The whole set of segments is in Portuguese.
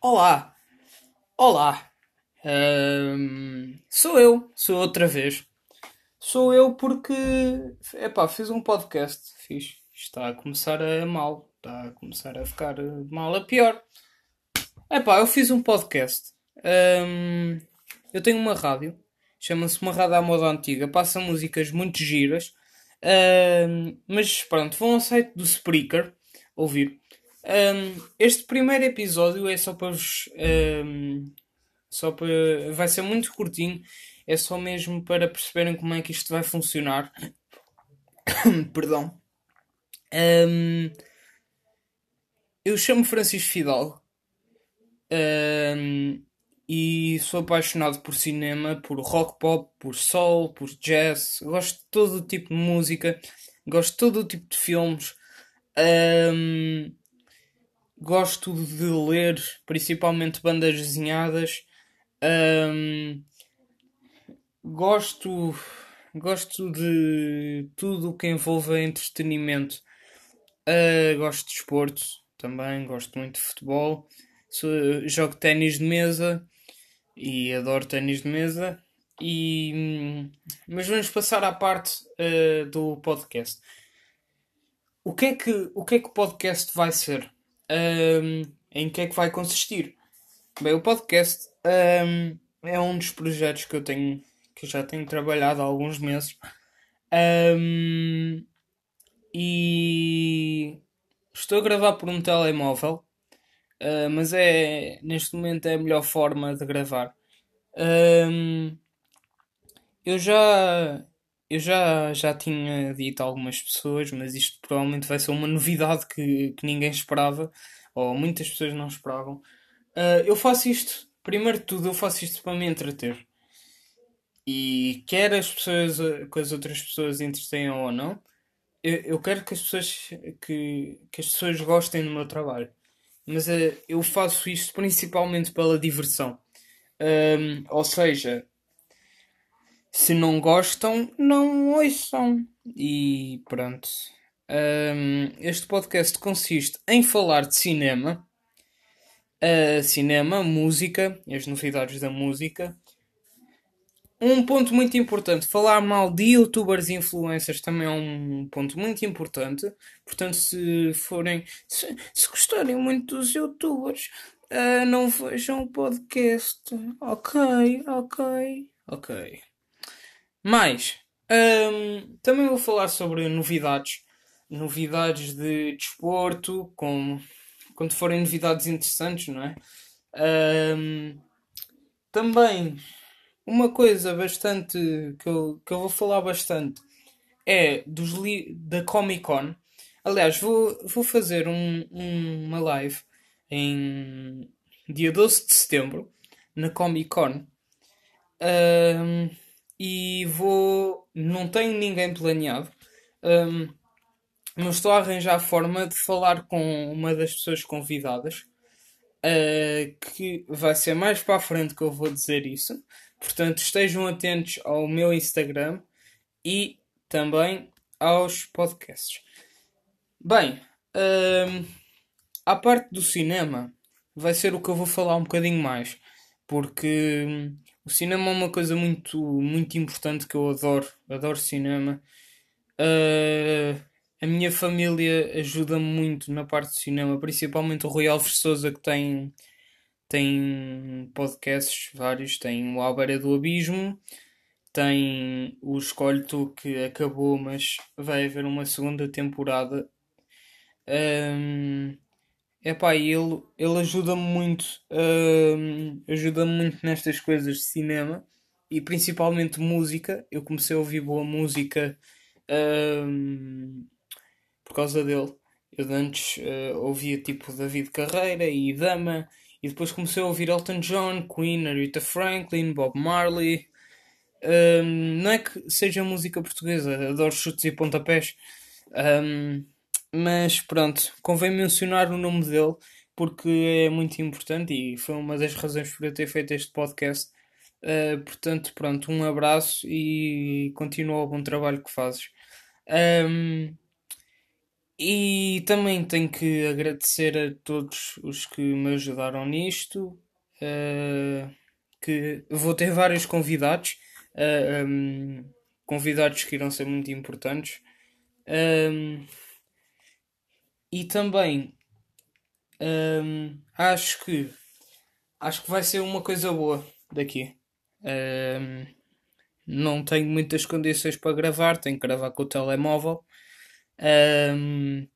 Olá, olá, Ahm, sou eu, sou outra vez. Sou eu porque, epá, fiz um podcast, fiz. Está a começar a mal, está a começar a ficar de mal a pior. Epá, eu fiz um podcast. Ahm, eu tenho uma rádio, chama-se uma rádio à moda antiga, passa músicas muito giras. Ahm, mas pronto, vão ao site do Spreaker ouvir. Ahm, este primeiro episódio é só para vos. ahm, só para. Vai ser muito curtinho. É só mesmo para perceberem como é que isto vai funcionar. Perdão. Ahm, eu chamo Francisco Fidalgo. Ahm, e sou apaixonado por cinema, por rock pop, por soul, por jazz. Gosto de todo o tipo de música. Gosto de todo o tipo de filmes. Ahm, gosto de ler, principalmente bandas desenhadas. Ahm, gosto, gosto de tudo o que envolva entretenimento. Ah, gosto de desporto também, gosto muito de futebol. Sou- jogo ténis de mesa e adoro ténis de mesa. E, mas vamos passar à parte ah, do podcast. O que é que o que é que o podcast vai ser? Ahm, em que é que vai consistir? Bem, o podcast ahm, é um dos projetos que eu tenho que eu já tenho trabalhado há alguns meses. Ahm, e estou a gravar por um telemóvel, ah, mas é neste momento é a melhor forma de gravar. Eu já eu já já tinha dito a algumas pessoas, mas isto provavelmente vai ser uma novidade que, que ninguém esperava, ou muitas pessoas não esperavam. Ah, eu faço isto, primeiro de tudo, eu faço isto para me entreter. E quer as pessoas, que as outras pessoas entretenham ou não, eu, eu quero que as pessoas, que, que as pessoas gostem do meu trabalho. Mas eh, eu faço isto principalmente pela diversão. Ahm, ou seja, se não gostam, não ouçam. E pronto. Ahm, este podcast consiste em falar de cinema, ah, cinema, música, as novidades da música. Um ponto muito importante, falar mal de youtubers e influencers também é um ponto muito importante. Portanto, se forem, se, se gostarem muito dos youtubers, ah, não vejam o podcast. Ok, ok, ok. Mais, hum, também vou falar sobre novidades. Novidades de desporto, como quando forem novidades interessantes, não é? Hum, também uma coisa bastante que eu, que eu vou falar bastante é dos da Comic Con. Aliás, vou, vou fazer um, um- uma live em dia 12 de setembro na Comic Con. Ahm, e vou. Não tenho ninguém planeado. Ahm, mas estou a arranjar a forma de falar com uma das pessoas convidadas. ah, que vai ser mais para a frente que eu vou dizer isso. Portanto, estejam atentos ao meu Instagram e também aos podcasts. Bem, ahm, à parte do cinema, vai ser o que eu vou falar um bocadinho mais, porque hum, o cinema é uma coisa muito, muito importante que eu adoro. Adoro cinema. Ah, a minha família ajuda-me muito na parte do cinema, principalmente o Rui Alves Souza, que tem, tem podcasts vários. Tem o Beira do Abismo, tem o Escolhe Tu, que acabou, mas vai haver uma segunda temporada. Ahm, Epá, ele, ele ajuda-me muito, hum, ajuda-me muito nestas coisas de cinema e principalmente música. Eu comecei a ouvir boa música, hum, por causa dele. Eu antes eh, ouvia tipo David Carreira e Dama, e depois comecei a ouvir Elton John, Queen, Aretha Franklin, Bob Marley. Hum, não é que seja música portuguesa, adoro chutes e pontapés. Hum, mas pronto, convém mencionar o nome dele porque é muito importante e foi uma das razões por eu ter feito este podcast. Uh, portanto, pronto, um abraço e continua o bom trabalho que fazes. Um, E também tenho que agradecer a todos os que me ajudaram nisto. Uh, que vou ter vários convidados, uh, um, convidados que irão ser muito importantes. Um, e também um, acho que acho que vai ser uma coisa boa daqui. Um, não tenho muitas condições para gravar, tenho que gravar com o telemóvel. Um,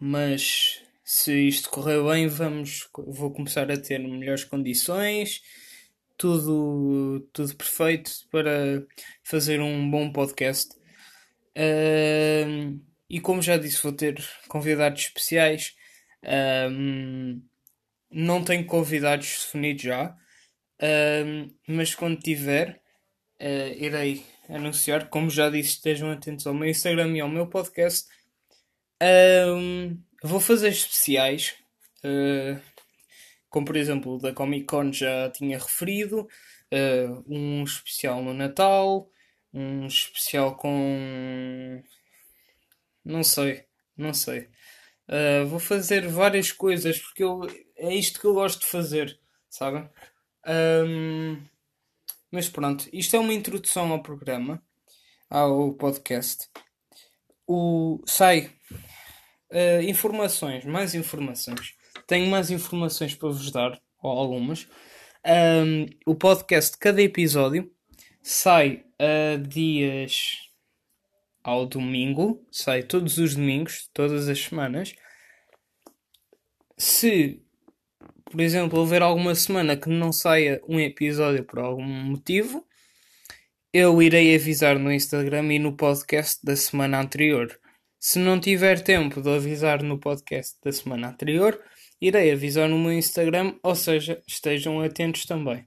mas se isto correr bem, vamos, vou começar a ter melhores condições, tudo, tudo perfeito para fazer um bom podcast. Um, e como já disse, vou ter convidados especiais. Um, não tenho convidados definidos já, um, mas quando tiver, uh, irei anunciar. Como já disse, estejam atentos ao meu Instagram e ao meu podcast. Um, vou fazer especiais, uh, como por exemplo da Comic Con já tinha referido, uh, um especial no Natal, um especial com. Não sei, não sei. Uh, vou fazer várias coisas porque eu, é isto que eu gosto de fazer, sabem? Um, mas pronto, isto é uma introdução ao programa, ao podcast. O, sai uh, informações, mais informações. Tenho mais informações para vos dar, ou algumas. Um, o podcast, cada episódio, sai a dias ao domingo, sai todos os domingos, todas as semanas. Se, por exemplo, houver alguma semana que não saia um episódio por algum motivo, eu irei avisar no Instagram e no podcast da semana anterior. Se não tiver tempo de avisar no podcast da semana anterior, irei avisar no meu Instagram, ou seja, estejam atentos também.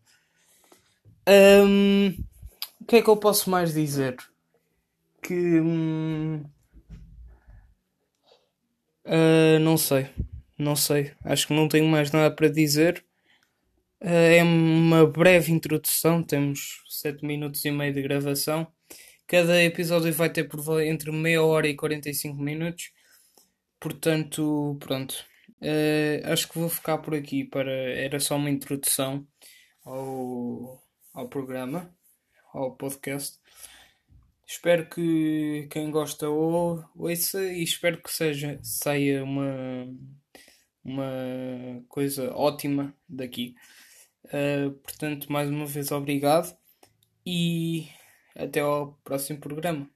Um, o que é que eu posso mais dizer? Que. Hum, uh, não sei. Não sei. Acho que não tenho mais nada para dizer. Uh, é uma breve introdução. Temos 7 minutos e meio de gravação. Cada episódio vai ter por entre meia hora e 45 minutos. Portanto, pronto. Uh, acho que vou ficar por aqui para. Era só uma introdução ao, ao programa, ao podcast. Espero que quem gosta ou, ouça e espero que seja, saia uma, uma coisa ótima daqui. Uh, portanto, mais uma vez, obrigado e até ao próximo programa.